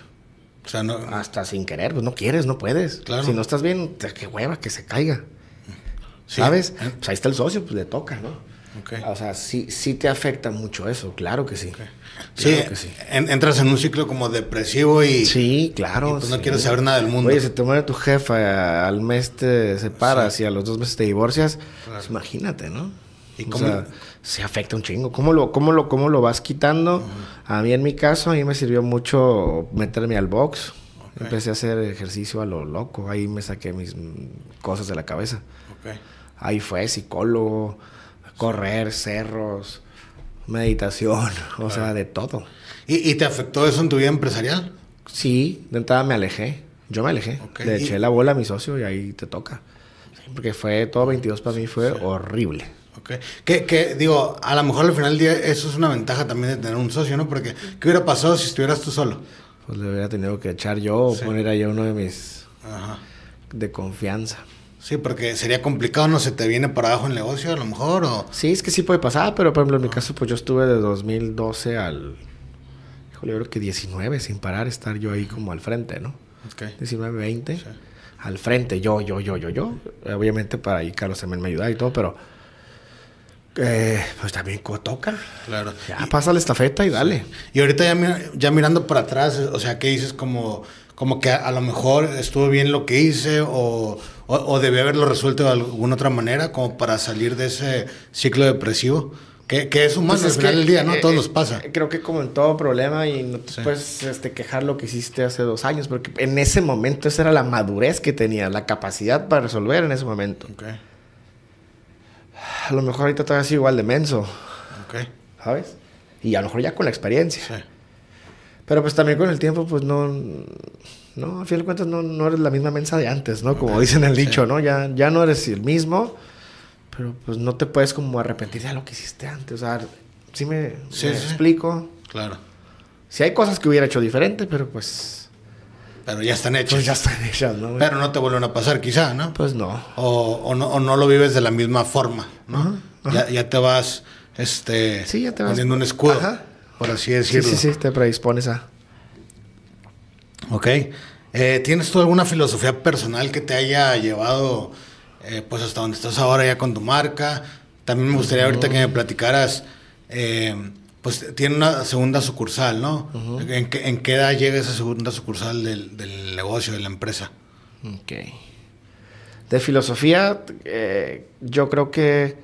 O sea, no... Hasta sin querer, pues no quieres, no puedes. Claro. Si no estás bien, qué hueva, que se caiga. ¿Sabes? Pues ahí está el socio, pues le toca, ¿no? O sea, sí, sí te afecta mucho eso, claro que sí. Sí, entras en un ciclo como depresivo y... Sí, claro. pues no quieres saber nada del mundo. Oye, si te muere tu jefa, al mes te separas y a los dos meses te divorcias, pues imagínate, ¿no? ¿Y cómo? O sea, se afecta un chingo. ¿Cómo lo, cómo lo, cómo lo vas quitando? A mí, en mi caso, a mí me sirvió mucho meterme al box. Empecé a hacer ejercicio a lo loco. Ahí me saqué mis cosas de la cabeza. Ahí fue psicólogo, correr, cerros, meditación, o sea, de todo. ¿Y, te afectó eso en tu vida empresarial? Sí, de entrada me alejé. Yo me alejé. Le eché la bola a mi socio y ahí te toca. porque fue todo 22 para mí fue horrible. Ok. Que, digo, a lo mejor al final del día eso es una ventaja también de tener un socio, ¿no? Porque, ¿qué hubiera pasado si estuvieras tú solo? Pues le hubiera tenido que echar yo o poner ahí uno de mis... de confianza. Sí, porque sería complicado, ¿no? ¿Se te viene para abajo el negocio a lo mejor? O... Sí, es que sí puede pasar, pero por ejemplo en mi caso, pues yo estuve de 2012 al... Híjole, yo creo que 19 sin parar, estar yo ahí como al frente, ¿no? Okay. 19, 20. Al frente, yo, yo, yo, yo, yo. Obviamente para ahí Carlos también me ayuda y todo, pero... Eh, pues también toca. Claro. Ya pasa la estafeta y dale. Y ahorita ya, ya mirando para atrás, o sea, ¿qué dices como como que a, lo mejor estuvo bien lo que hice o, o, debí haberlo resuelto de alguna otra manera como para salir de ese ciclo depresivo. Que, que es humano pues al final del día, ¿no? Eh, Todos nos pasa. Eh, creo que como en todo problema y no te puedes este, quejar lo que hiciste hace dos años, porque en ese momento esa era la madurez que tenía, la capacidad para resolver en ese momento. Okay. A lo mejor ahorita todavía sido igual de menso. Okay. ¿Sabes? Y a lo mejor ya con la experiencia. Sí. Pero pues también con el tiempo, pues no, no, a fin de cuentas no, no eres la misma mensa de antes, ¿no? Como dicen el dicho, ¿no? Ya, ya no eres el mismo, pero pues no te puedes como arrepentir de lo que hiciste antes. O sea, sí me, explico. Claro. Sí hay cosas que hubiera hecho diferente, pero pues Pero ya están hechas. Pues ya están hechas, ¿no? Pero no te vuelven a pasar, quizá, ¿no? Pues no. O, o no, o no lo vives de la misma forma, ¿no? Ya, ya te vas, este, Sí, ya te vas- poniendo un escudo, Ajá. Por así Sí, decirlo. sí, sí, te predispones a. Ok. Eh, ¿Tienes tú alguna filosofía personal que te haya llevado eh, pues hasta donde estás ahora ya con tu marca? También me gustaría ahorita que me platicaras, eh, pues tiene una segunda sucursal, ¿no? ¿En, qué, en qué edad llega esa segunda sucursal del, del negocio, de la empresa? Ok. De filosofía, eh, yo creo que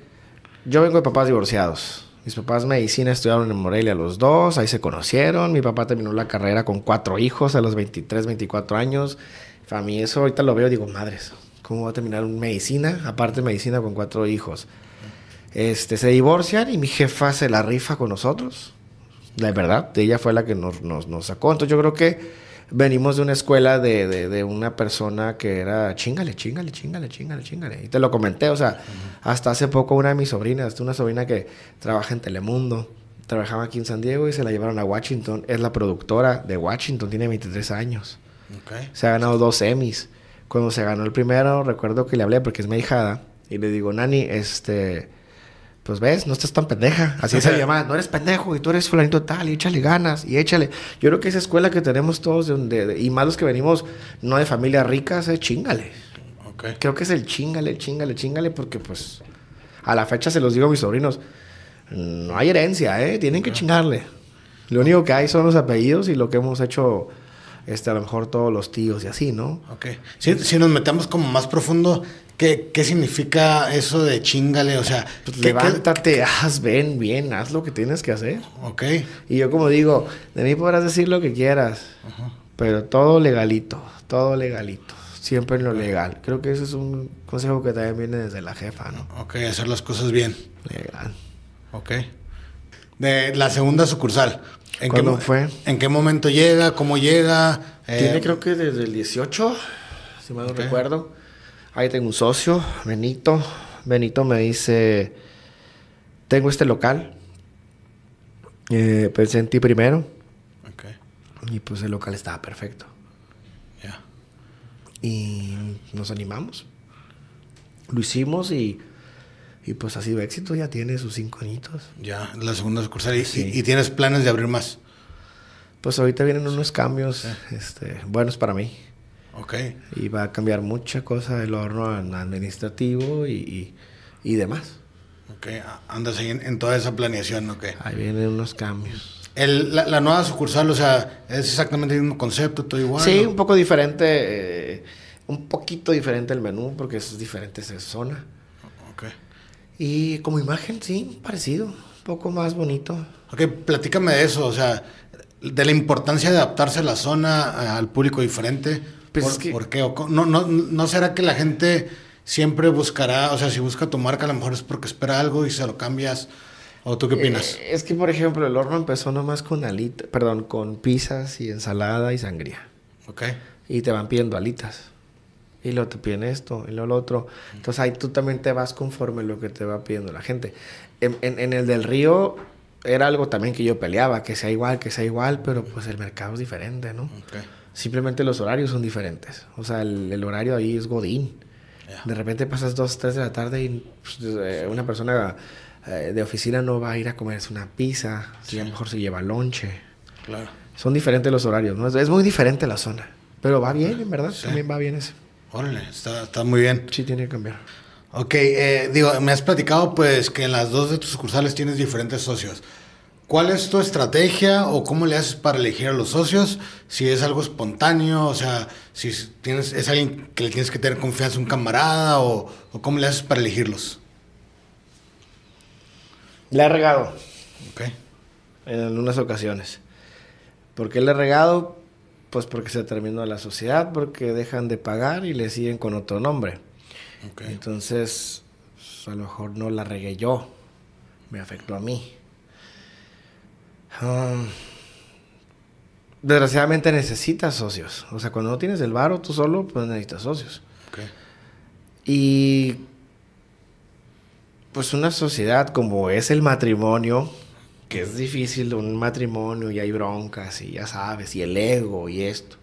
yo vengo de papás divorciados. Mis papás medicina estudiaron en Morelia los dos, ahí se conocieron. Mi papá terminó la carrera con cuatro hijos a los 23, 24 años. Para mí eso ahorita lo veo y digo, madres, ¿cómo va a terminar medicina? Aparte medicina con cuatro hijos. Este, se divorcian y mi jefa se la rifa con nosotros. La verdad, ella fue la que nos, nos, nos sacó. Entonces yo creo que venimos de una escuela de, de, de una persona que era chingale, chingale, chingale, chingale, chingale. Y te lo comenté, o sea, hasta hace poco una de mis sobrinas, una sobrina que trabaja en Telemundo, trabajaba aquí en San Diego y se la llevaron a Washington. Es la productora de Washington, tiene 23 años. Okay. Se ha ganado dos Emmys. Cuando se ganó el primero, recuerdo que le hablé porque es mi hijada. Y le digo, Nani, este... Pues ves, no estás tan pendeja. Así se llama. No eres pendejo y tú eres fulanito tal y échale ganas y échale. Yo creo que esa escuela que tenemos todos de, de- de- y más los que venimos no de familias ricas es chingale. Ok. Creo que es el chingale, chingale, chingale porque pues a la fecha se los digo a mis sobrinos. No hay herencia, ¿eh? Tienen que chingarle. Lo único que hay son los apellidos y lo que hemos hecho, este, a lo mejor todos los tíos y así, ¿no? Ok. Si, si nos metemos como más profundo, ¿qué, qué significa eso de chingale? O sea, Pues ¿qué- qué- levántate, haz, ven, bien, haz lo que tienes que hacer. Ok. Y yo como digo, de mí podrás decir lo que quieras, pero todo legalito, todo legalito, siempre en lo legal. Creo que ese es un consejo que también viene desde la jefa, ¿no? Ok, hacer las cosas bien. Legal. Ok. De la segunda sucursal. ¿En ¿Cuándo mo- fue? ¿En qué momento llega? ¿Cómo llega? Eh, Tiene creo que desde el 18, si mal no recuerdo. Ahí tengo un socio, Benito. Benito me dice, tengo este local. Eh, pensé en ti primero. Ok, Y pues el local estaba perfecto. ya. Y nos animamos. Lo hicimos y, y pues ha sido éxito. Ya tiene sus cinco añitos. Ya, la segunda sucursal. ¿Y, Sí. y- y tienes planes de abrir más? Pues ahorita vienen unos cambios este, buenos para mí. Ok. Y va a cambiar mucha cosa del horno administrativo y, y, y demás. Ok, andas ahí en, en toda esa planeación, ok. Ahí vienen unos cambios. El, la, la nueva sucursal, o sea, es exactamente el mismo concepto, todo igual. sí, ¿no? un poco diferente. eh, un poquito diferente el menú porque es diferente esa zona. Ok. Y como imagen, sí, parecido. Un poco más bonito. Ok, platícame de eso, o sea, de la importancia de adaptarse a la zona, al público diferente. Pues ¿Por, es que- por qué? ¿O co- no, no, ¿No será que la gente siempre buscará, o sea, si busca tu marca, a lo mejor es porque espera algo y se lo cambias? ¿O tú qué opinas? Eh, es que, por ejemplo, el horno empezó nomás con alitas, perdón, con pizzas y ensalada y sangría. ok. Y te van pidiendo alitas. Y luego te piden esto, y luego lo otro. Entonces ahí tú también te vas conforme lo que te va pidiendo la gente. En, en- en el del río era algo también que yo peleaba, que sea igual, que sea igual, pero pues el mercado es diferente, ¿no? Ok. Simplemente los horarios son diferentes. O sea, el, el horario ahí es godín. De repente pasas dos, tres de la tarde y pues, eh, una persona eh, de oficina no va a ir a comerse una pizza, si a lo mejor se lleva lonche. Claro. Son diferentes los horarios, ¿no? Es, es muy diferente la zona. Pero va bien, en verdad. Sí. También va bien ese. Órale, está, está muy bien. Sí, tiene que cambiar. Ok, eh, digo, me has platicado pues que en las dos de tus sucursales tienes diferentes socios. ¿Cuál es tu estrategia o cómo le haces para elegir a los socios? Si es algo espontáneo, o sea, si tienes, es alguien que le tienes que tener confianza, un camarada, o, o cómo le haces para elegirlos. Le he regado Ok, en unas ocasiones. ¿Por qué le he regado? Pues porque se terminó la sociedad, porque dejan de pagar y le siguen con otro nombre. ok, Entonces, pues, a lo mejor no la regué yo. Me afectó a mí. Um, desgraciadamente necesitas socios. O sea, cuando no tienes el varo tú solo, pues necesitas socios. ok. Y pues una sociedad como es el matrimonio, que es difícil un matrimonio y hay broncas y ya sabes, y el ego y esto.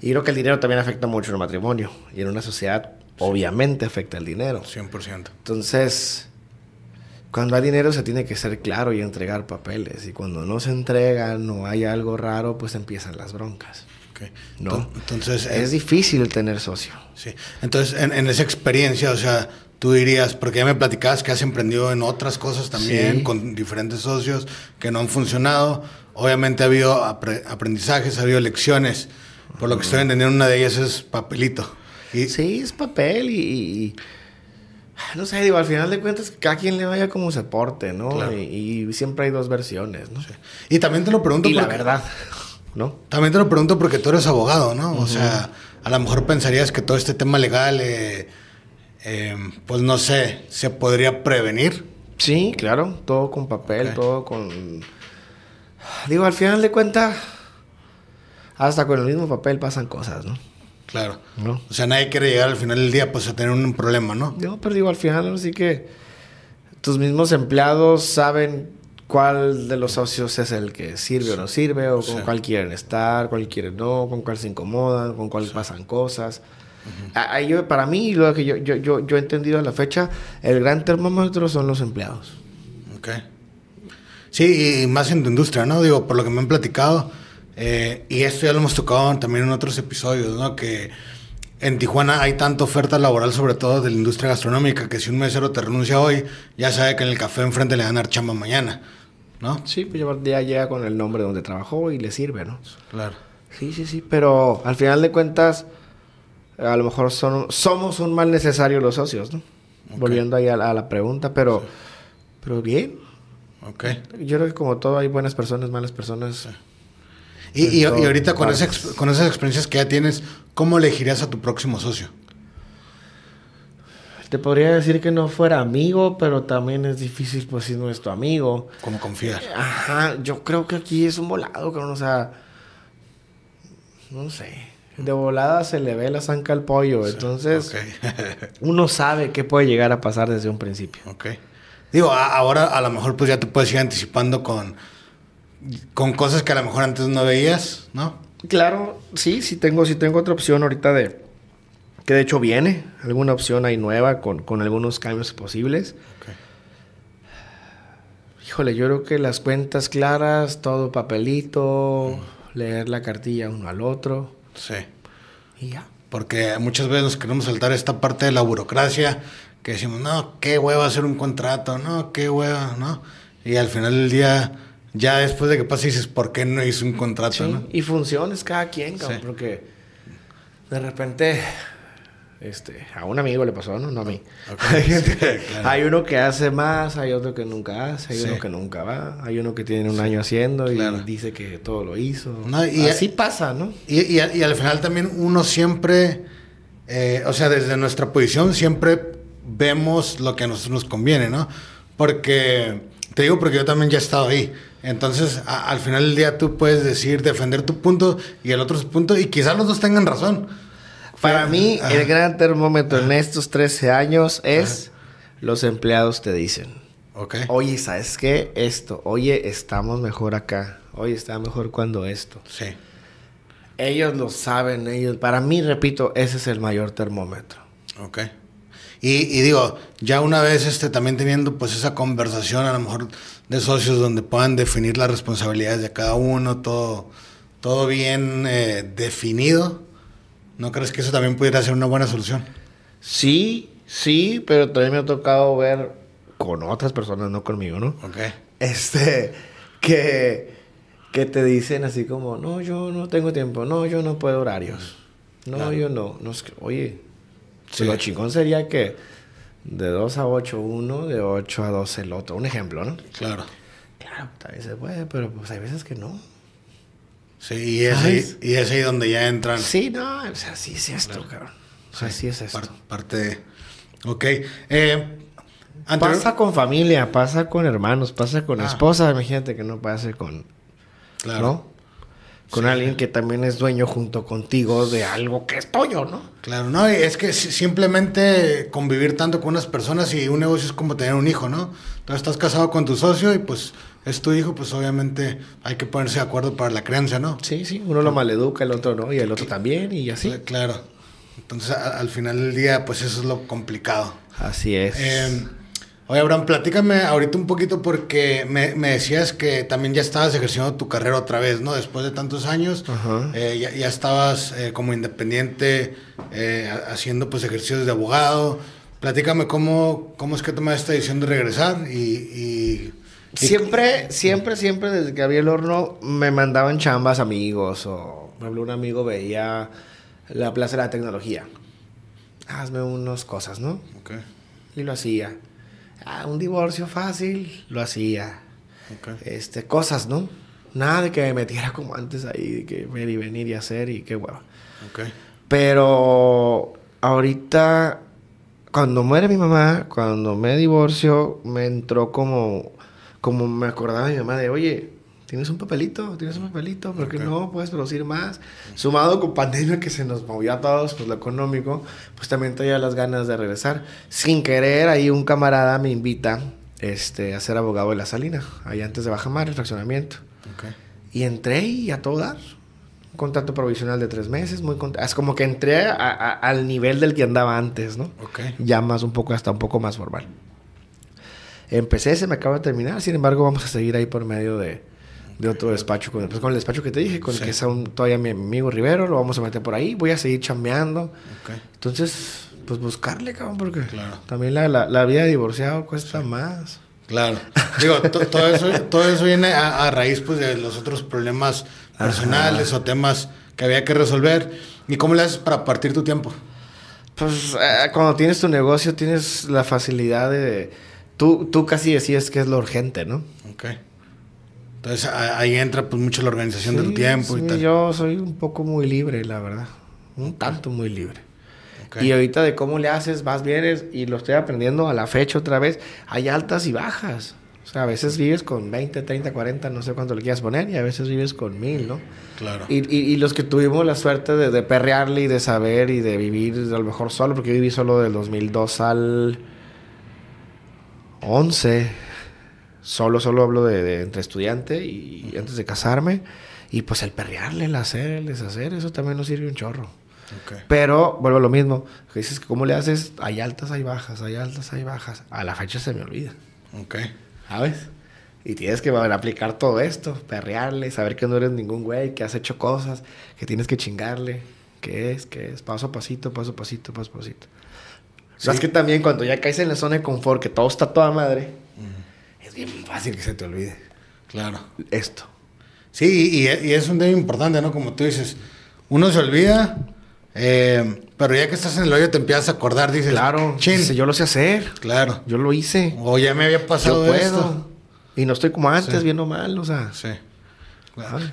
Y creo que el dinero también afecta mucho en el matrimonio. Y en una sociedad, obviamente, afecta el dinero. 100%. Entonces, cuando hay dinero se tiene que ser claro y entregar papeles. Y cuando no se entregan o hay algo raro, pues empiezan las broncas. Ok. No. Ento- Entonces, Es eh, difícil tener socio. sí. Entonces, en, en esa experiencia, o sea, tú dirías, porque ya me platicabas que has emprendido en otras cosas también, Sí. con diferentes socios que no han funcionado. Obviamente ha habido apre- aprendizajes, ha habido lecciones. Por lo que estoy entendiendo, una de ellas es papelito. Y, Sí, es papel y- y- no sé, digo, al final de cuentas, cada quien le vaya como se porte, ¿no? Claro. Y, y siempre hay dos versiones, ¿no? y también te lo pregunto Y la porque- verdad, ¿no? También te lo pregunto porque tú eres abogado, ¿no? O sea, a lo mejor pensarías que todo este tema legal, eh, eh, pues no sé, se podría prevenir. Sí, claro, todo con papel, todo con... Digo, al final de cuentas, hasta con el mismo papel pasan cosas, ¿no? Claro. ¿No? O sea, nadie quiere llegar al final del día pues a tener un problema, ¿no? No, pero digo, al final, así que tus mismos empleados saben cuál de los socios es el que sirve o no sirve, o con Sí. cuál quieren estar, cuál quieren no, con cuál se incomodan, con cuál pasan cosas. Yo- para mí, lo que yo, yo, yo, yo he entendido a la fecha, el gran termómetro son los empleados. Ok. Sí, y más en tu industria, ¿no? Digo, por lo que me han platicado, eh, y esto ya lo hemos tocado también en otros episodios, ¿no? Que en Tijuana hay tanta oferta laboral, sobre todo de la industria gastronómica, que si un mesero te renuncia hoy, ya sabe que en el café enfrente le van a dar chamba mañana, ¿no? Sí, pues ya- ya llega con el nombre donde trabajó y le sirve, ¿no? Claro. Sí, sí, sí, pero al final de cuentas, a lo mejor son, somos un mal necesario los socios, ¿no? Volviendo ahí a, la- a la pregunta, pero, pero bien. Ok. Yo creo que como todo hay buenas personas, malas personas. Y, y- y ahorita con, esa con esas experiencias que ya tienes, ¿cómo elegirías a tu próximo socio? Te podría decir que no fuera amigo, pero también es difícil, pues, si no es tu amigo. ¿Cómo confiar? Ajá, yo creo que aquí es un volado, cabrón, o sea... No sé. De volada se le ve la zanca al pollo, entonces... Ok. Uno sabe qué puede llegar a pasar desde un principio. ok. Digo, a- ahora a lo mejor pues ya te puedes ir anticipando con, con cosas que a lo mejor antes no veías, ¿no? Claro, sí, sí tengo, sí tengo otra opción ahorita de... Que de hecho viene, alguna opción ahí nueva con, con algunos cambios posibles. Híjole, yo creo que las cuentas claras, todo papelito, leer la cartilla uno al otro Sí. y ya. Porque muchas veces nos queremos saltar esta parte de la burocracia que decimos, no, qué hueva hacer un contrato, no, qué hueva, ¿no? Y al final del día, ya después de que pasa, dices, ¿por qué no hice un contrato, Sí, no? Y funciones cada quien, cabrón, Sí. porque de repente este, a un amigo le pasó, ¿no? No a mí. Ok, Hay, gente- sí, claro. hay uno que hace más, hay otro que nunca hace, hay Sí. uno que nunca va, hay uno que tiene un año haciendo y claro. dice que todo lo hizo. No, y- Así pasa, ¿no? Y, y, y al final también uno siempre, eh, o sea, desde nuestra posición siempre vemos lo que a nosotros nos conviene, ¿no? Porque, te digo porque yo también ya he estado ahí. Entonces, a- al final del día tú puedes decir, defender tu punto y el otro su punto y quizás los dos tengan razón. Para mí, Ajá. el gran termómetro en estos 13 años es los empleados te dicen, Ok. oye, ¿sabes qué? Esto, oye, estamos mejor acá, oye, está mejor cuando esto. Sí. Ellos lo saben, ellos. Para mí, repito, ese es el mayor termómetro. Ok. Y, y digo, ya una vez este, también teniendo pues esa conversación a lo mejor de socios donde puedan definir las responsabilidades de cada uno, todo, todo bien eh, definido, ¿no crees que eso también pudiera ser una buena solución? Sí, sí, pero también me ha tocado ver con otras personas, no conmigo, ¿no? Ok. Este, que, que te dicen así como, no, yo no tengo tiempo, no, yo no puedo horarios, no, Claro. yo no, oye, Sí. lo chingón sería que de 2 a 8 uno, de 8 a 12 el otro, un ejemplo, ¿no? Claro. Claro, también se puede, pero pues hay veces que no. Sí, y es, ahí, y es ahí donde ya entran Sí, no, o sea, así es esto, cabrón. O sea, así es esto. par- parte de... Ok. Eh, anterior- Pasa con familia, pasa con hermanos, pasa con Ah. esposa, imagínate que no pase con... Claro. ¿No? Con alguien que también es dueño junto contigo de algo que es tuyo, ¿no? Claro, no, y es que simplemente convivir tanto con unas personas y un negocio es como tener un hijo, ¿no? Entonces estás casado con tu socio y pues es tu hijo, pues obviamente hay que ponerse de acuerdo para la crianza, ¿no? Sí, sí, uno lo maleduca, el otro no, y el otro también, y así. Claro. Entonces al final del día, pues eso es lo complicado. Así es. Eh, Oye, Abraham, platícame ahorita un poquito porque me, decías que también ya estabas ejerciendo tu carrera otra vez, ¿no? Después de tantos años, eh, ya, estabas eh, como independiente eh, haciendo pues ejercicios de abogado. Platícame cómo, cómo es que tomaste esta decisión de regresar y... siempre, siempre, siempre desde que había el horno me mandaban chambas amigos o, por ejemplo, un amigo veía la Plaza de la Tecnología. Hazme unas cosas, ¿no? Ok. Y lo hacía ah, un divorcio fácil, lo hacía. Este, cosas, ¿no? Nada de que me metiera como antes ahí, de que ver y venir y hacer y qué hueva. Pero ahorita, cuando muere mi mamá, cuando me divorcio, me entró como, como me acordaba de mi mamá de, oye, tienes un papelito, tienes un papelito, porque no puedes producir más. Sumado con pandemia que se nos movió a todos, pues lo económico, pues también tenía las ganas de regresar. Sin querer, ahí un camarada me invita este, a ser abogado de la Salina, ahí antes de Bajamar, el fraccionamiento. Y entré y a todo dar. Un contrato provisional de tres meses, muy Es como que entré al nivel del que andaba antes, ¿no? Ya más un poco, hasta un poco más formal. Empecé, se me acaba de terminar, sin embargo, vamos a seguir ahí por medio de, de otro despacho, con, pues, con el despacho que te dije, con el que es aún todavía mi amigo Rivero, lo vamos a meter por ahí, voy a seguir chambeando. Entonces, pues buscarle, cabrón, porque también la, la, vida de divorciado cuesta más. Claro. Digo, todo, eso, todo eso viene a, raíz pues, de los otros problemas personales o temas que había que resolver. ¿Y cómo le haces para partir tu tiempo? Pues eh, cuando tienes tu negocio tienes la facilidad de... Tú, tú casi decides qué es lo urgente, ¿no? Ok. Entonces ahí entra pues mucho la organización del tiempo y tal. Yo soy un poco muy libre, la verdad. Un tanto muy libre. Y ahorita de cómo le haces, vas, vienes y lo estoy aprendiendo a la fecha otra vez. Hay altas y bajas. O sea, a veces vives con 20, 30, 40, no sé cuánto le quieras poner, y a veces vives con mil, ¿no? Claro. Y, y, los que tuvimos la suerte de, de, perrearle y de saber y de vivir a lo mejor solo, porque yo viví solo del 2002 al 11 Solo, solo hablo de, entre estudiante y antes de casarme. Y pues el perrearle, el hacer, el deshacer, eso también nos sirve un chorro. Pero vuelvo a lo mismo. Dices que cómo le haces, hay altas, hay bajas, hay altas, hay bajas. A la fecha se me olvida. Ok. ¿Sabes? Y tienes que aplicar todo esto, perrearle, saber que no eres ningún güey, que has hecho cosas, que tienes que chingarle, que es, que es, paso a pasito, paso a pasito, paso a pasito. Sabes que también cuando ya caes en la zona de confort, que todo está toda madre, es bien fácil que se te olvide. Claro. Esto. Sí, y, es un tema importante, ¿no? Como tú dices, uno se olvida, eh, pero ya que estás en el hoyo te empiezas a acordar, dices, claro, chin. yo lo sé hacer. Claro. Yo lo hice. O ya me había pasado yo puedo. Y no estoy como antes, viendo mal, o sea. Sí.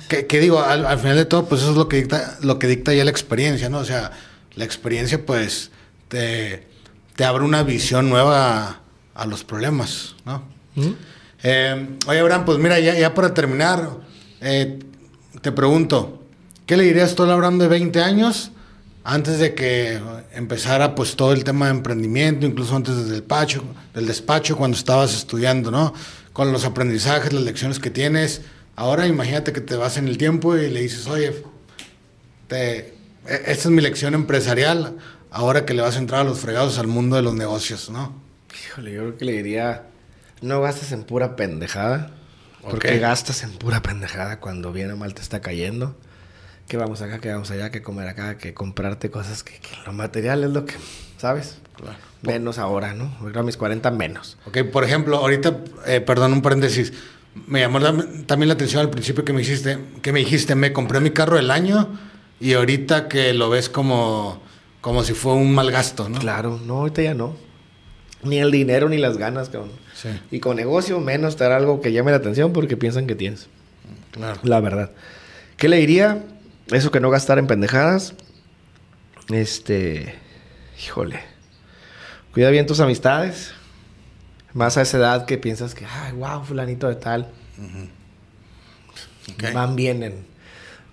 Que, digo, al, final de todo, pues eso es lo que dicta, lo que dicta ya la experiencia, ¿no? O sea, la experiencia, pues, te, te abre una visión nueva a los problemas, ¿no? Eh, oye, Abraham, pues mira, ya, para terminar, eh, te pregunto, ¿qué le dirías tú a Abraham de 20 años antes de que empezara pues todo el tema de emprendimiento, incluso antes del despacho, del despacho cuando estabas estudiando, ¿no? Con los aprendizajes, las lecciones que tienes. Ahora imagínate que te vas en el tiempo y le dices, oye, e, esta es mi lección empresarial, ahora que le vas a entrar a los fregados al mundo de los negocios, ¿no? Híjole, yo creo que le diría no gastas en pura pendejada. Porque gastas en pura pendejada cuando bien o mal te está cayendo. Que vamos acá, que vamos allá, que comer acá, que comprarte cosas que, lo material es lo que, ¿sabes? Menos ahora, ¿no? A mis 40 menos. Ok, por ejemplo, ahorita, eh, perdón, un paréntesis. Me llamó también la atención al principio que me dijiste, que me dijiste, me compré mi carro del año y ahorita que lo ves como, como si fue un mal gasto, ¿no? Claro, no, ahorita ya no. Ni el dinero ni las ganas, cabrón. Y con negocio, menos te algo que llame la atención porque piensan que tienes. Claro. La verdad. ¿Qué le diría? Eso que no gastar en pendejadas. Este. Híjole. Cuida bien tus amistades. Más a esa edad que piensas que, ay, wow, fulanito de tal. Van, vienen.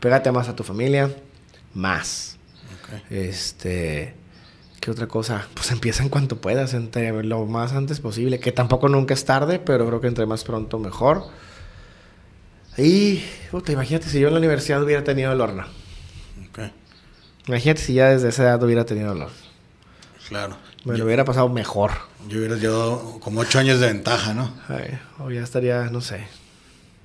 Pégate más a tu familia, más. Este, ¿qué otra cosa? Pues empieza en cuanto puedas, entre lo más antes posible, que tampoco nunca es tarde, pero creo que entre más pronto mejor. Y, puta, imagínate si yo en la universidad hubiera tenido el horno. Imagínate si ya desde esa edad hubiera tenido el horno. Claro. Me lo hubiera pasado mejor. Yo hubiera llevado como ocho años de ventaja, ¿no? Ay, o ya estaría, no sé.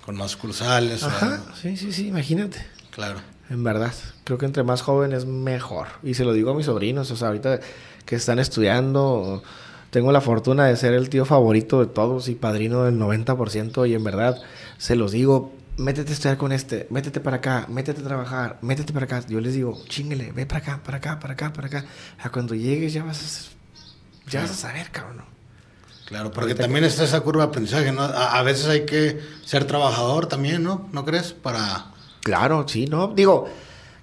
Con más cursales. Ajá, sí, sí, sí, imagínate. Claro. En verdad, creo que entre más joven es mejor. Y se lo digo a mis sobrinos, o sea, ahorita que están estudiando, tengo la fortuna de ser el tío favorito de todos y padrino del 90% y en verdad se los digo, métete a estudiar con este, métete para acá, métete a trabajar, métete para acá. Yo les digo, chinguele, ve para acá, para acá, para acá, para acá. A cuando llegues ya vas a, ya vas a saber, cabrón. Claro, porque también está esa curva de aprendizaje, ¿no? A, veces hay que ser trabajador también, ¿no? ¿No crees? Para... Claro, sí, ¿no? Digo,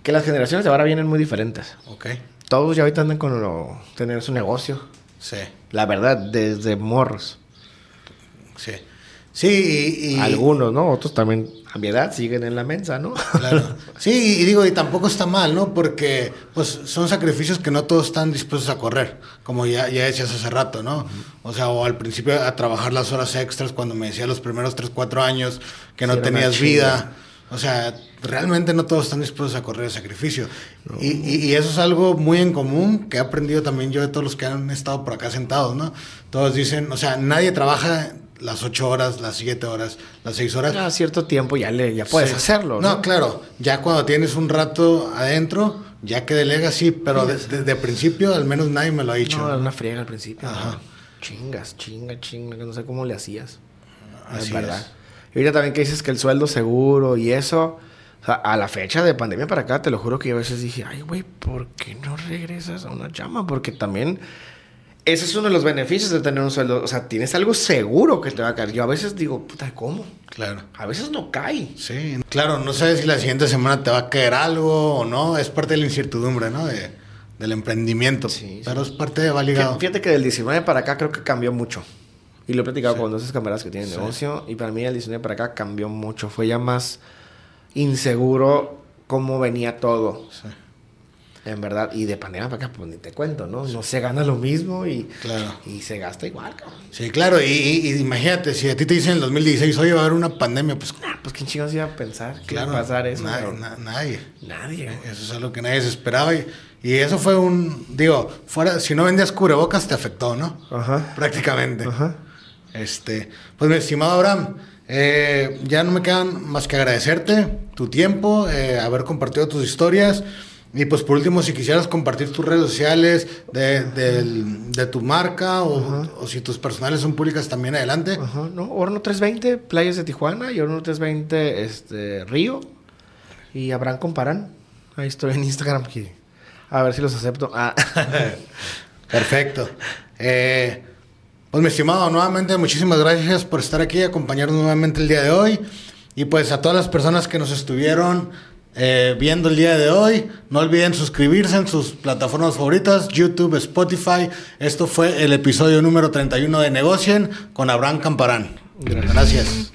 que las generaciones de ahora vienen muy diferentes. Ok. Todos ya ahorita andan con lo, tener su negocio. Sí. La verdad, desde morros. Sí. Sí, y, Algunos, ¿no? Otros también a mi edad siguen en la mensa, ¿no? Claro. Sí, y digo, y tampoco está mal, ¿no? Porque pues son sacrificios que no todos están dispuestos a correr, como ya, ya decías hace rato, ¿no? O sea, o al principio a trabajar las horas extras cuando me decía los primeros 3, 4 años que no tenías vida. O sea, realmente no todos están dispuestos a correr el sacrificio. Y, y, eso es algo muy en común que he aprendido también yo de todos los que han estado por acá sentados, ¿no? Todos dicen, o sea, nadie trabaja las ocho horas, las siete horas, las seis horas. A cierto tiempo ya, le, ya puedes hacerlo. ¿no? claro. Ya cuando tienes un rato adentro, ya que delegas, sí, pero desde de, principio al menos nadie me lo ha dicho. No, era una friega al principio. Ajá. Chingas, chinga, chinga, no sé cómo le hacías. Así es verdad. Y ahorita también que dices que el sueldo seguro y eso. O sea, a la fecha de pandemia para acá, te lo juro que yo a veces dije, ay, güey, ¿por qué no regresas a una llama? Porque también ese es uno de los beneficios de tener un sueldo. O sea, tienes algo seguro que te va a caer. Yo a veces digo, puta, ¿cómo? Claro. A veces no cae. Sí. Claro, no sabes si la siguiente semana te va a caer algo o no. Es parte de la incertidumbre, ¿no? De, del emprendimiento. Sí. Pero es parte de validado. Fíjate que del 19 para acá creo que cambió mucho. Y lo he platicado con dos camaradas que tienen negocio. Y para mí el 19 para acá cambió mucho. Fue ya más inseguro cómo venía todo. Sí. En verdad, y de pandemia para acá, pues ni te cuento, ¿no? No se gana lo mismo y, claro. y se gasta igual, cabrón. Sí, claro, y, imagínate, si a ti te dicen en el 2016, oye, va a haber una pandemia, pues. Ah, pues quién chingados iba a pensar que iba a pasar eso. nadie. Nadie. Eso es algo que nadie se esperaba. Y, y, eso fue un. Digo, fuera, si no vendías cubrebocas, te afectó, ¿no? Ajá. Prácticamente. Ajá. Este. Pues mi estimado Abraham. Eh, ya no me quedan más que agradecerte tu tiempo, eh, haber compartido tus historias. Y pues por último, si quisieras compartir tus redes sociales de, de tu marca o, si tus personales son públicas también adelante. Ajá, no, Horno 320, Playas de Tijuana y Horno 320, este, Río y Abraham Comparán. Ahí estoy en Instagram. A ver si los acepto. Ah. Perfecto. Eh, pues mi estimado, nuevamente muchísimas gracias por estar aquí y acompañarnos nuevamente el día de hoy. Y pues a todas las personas que nos estuvieron eh, viendo el día de hoy. No olviden suscribirse en sus plataformas favoritas, YouTube, Spotify. Esto fue el episodio número 31 de Negocien con Abraham Camparán. Gracias.